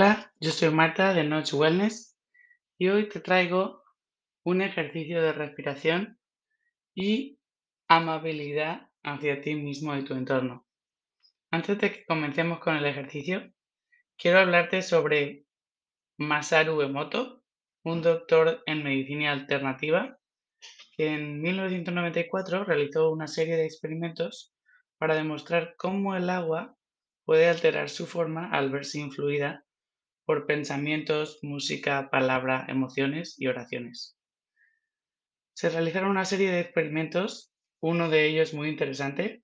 Hola, yo soy Marta de Notch Wellness y hoy te traigo un ejercicio de respiración y amabilidad hacia ti mismo y tu entorno. Antes de que comencemos con el ejercicio, quiero hablarte sobre Masaru Emoto, un doctor en medicina alternativa que en 1994 realizó una serie de experimentos para demostrar cómo el agua puede alterar su forma al verse influida por pensamientos, música, palabra, emociones y oraciones. Se realizaron una serie de experimentos, uno de ellos muy interesante,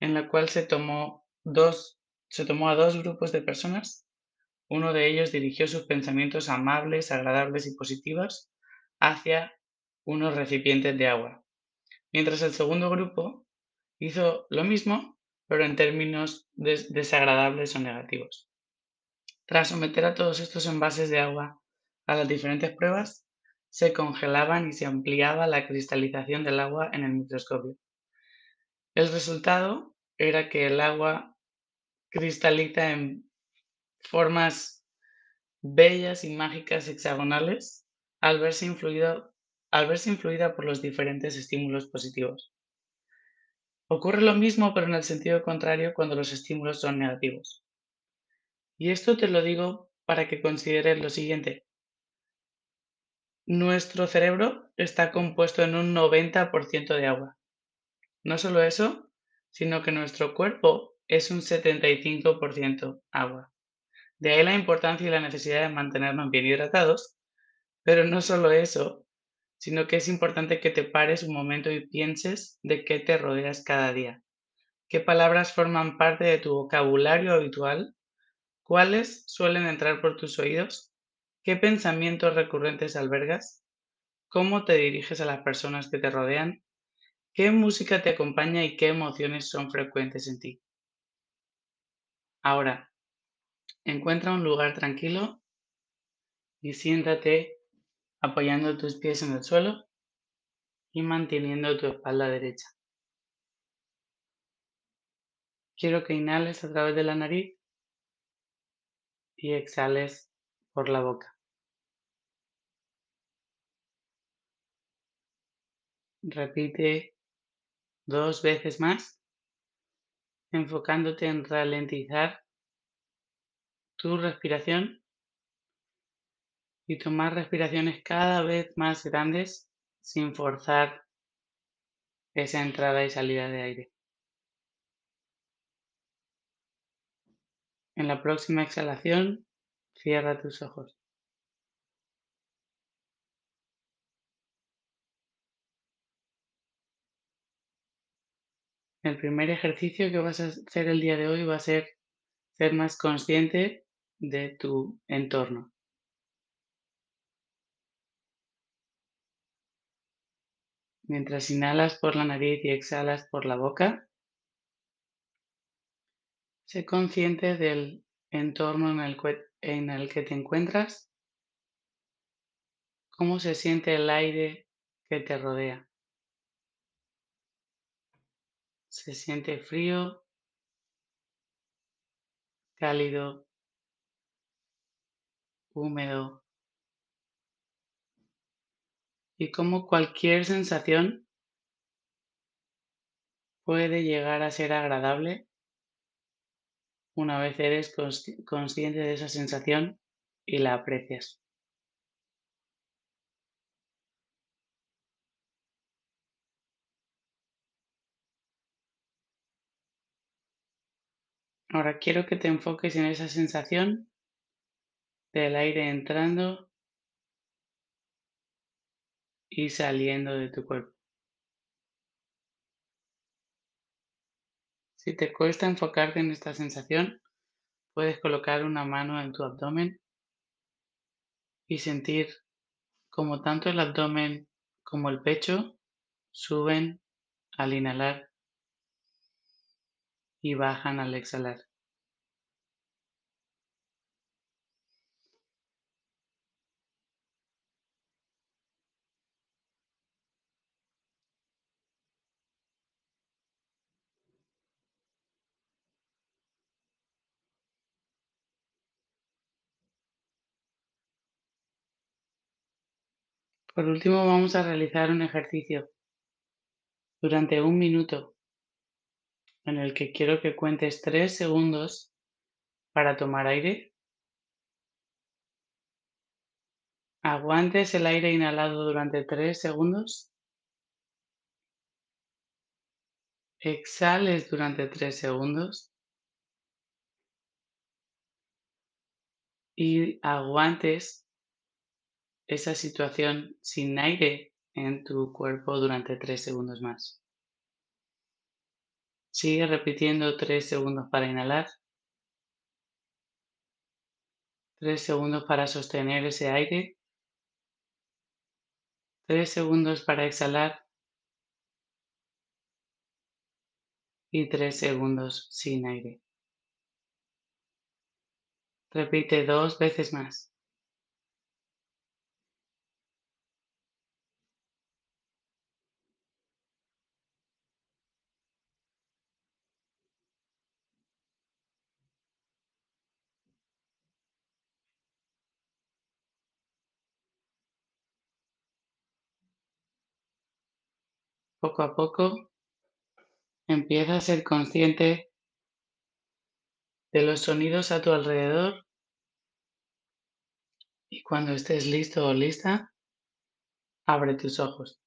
en la cual se tomó, a dos grupos de personas. Uno de ellos dirigió sus pensamientos amables, agradables y positivos hacia unos recipientes de agua, mientras el segundo grupo hizo lo mismo, pero en términos desagradables o negativos. Tras someter a todos estos envases de agua a las diferentes pruebas, se congelaban y se ampliaba la cristalización del agua en el microscopio. El resultado era que el agua cristaliza en formas bellas y mágicas hexagonales al verse, al verse influida por los diferentes estímulos positivos. Ocurre lo mismo pero en el sentido contrario cuando los estímulos son negativos. Y esto te lo digo para que consideres lo siguiente. Nuestro cerebro está compuesto en un 90% de agua. No solo eso, sino que nuestro cuerpo es un 75% agua. De ahí la importancia y la necesidad de mantenernos bien hidratados, pero no solo eso, sino que es importante que te pares un momento y pienses de qué te rodeas cada día. ¿Qué palabras forman parte de tu vocabulario habitual ¿Cuáles suelen entrar por tus oídos? ¿Qué pensamientos recurrentes albergas? ¿Cómo te diriges a las personas que te rodean? ¿Qué música te acompaña y qué emociones son frecuentes en ti? Ahora, encuentra un lugar tranquilo y siéntate apoyando tus pies en el suelo y manteniendo tu espalda derecha. Quiero que inhales a través de la nariz y exhales por la boca. Repite dos veces más, enfocándote en ralentizar tu respiración y tomar respiraciones cada vez más grandes sin forzar esa entrada y salida de aire. En la próxima exhalación, cierra tus ojos. El primer ejercicio que vas a hacer el día de hoy va a ser ser más consciente de tu entorno. Mientras inhalas por la nariz y exhalas por la boca, Sé consciente del entorno en el, en el que te encuentras, cómo se siente el aire que te rodea. Se siente frío, cálido, húmedo. Y cómo cualquier sensación puede llegar a ser agradable una vez eres consciente de esa sensación y la aprecias. Ahora quiero que te enfoques en esa sensación del aire entrando y saliendo de tu cuerpo. Si te cuesta enfocarte en esta sensación, puedes colocar una mano en tu abdomen y sentir como tanto el abdomen como el pecho suben al inhalar y bajan al exhalar. Por último, vamos a realizar un ejercicio durante un minuto en el que quiero que cuentes tres segundos para tomar aire. Aguantes el aire inhalado durante tres segundos. Exhales durante tres segundos. Y aguantes esa situación sin aire en tu cuerpo durante tres segundos más. Sigue repitiendo tres segundos para inhalar. Tres segundos para sostener ese aire. Tres segundos para exhalar. Y tres segundos sin aire. Repite dos veces más. Poco a poco empieza a ser consciente de los sonidos a tu alrededor y cuando estés listo o lista, abre tus ojos.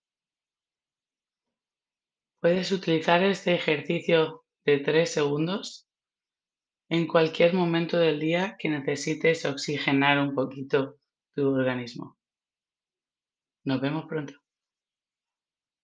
Puedes utilizar este ejercicio de tres segundos en cualquier momento del día que necesites oxigenar un poquito tu organismo. Nos vemos pronto.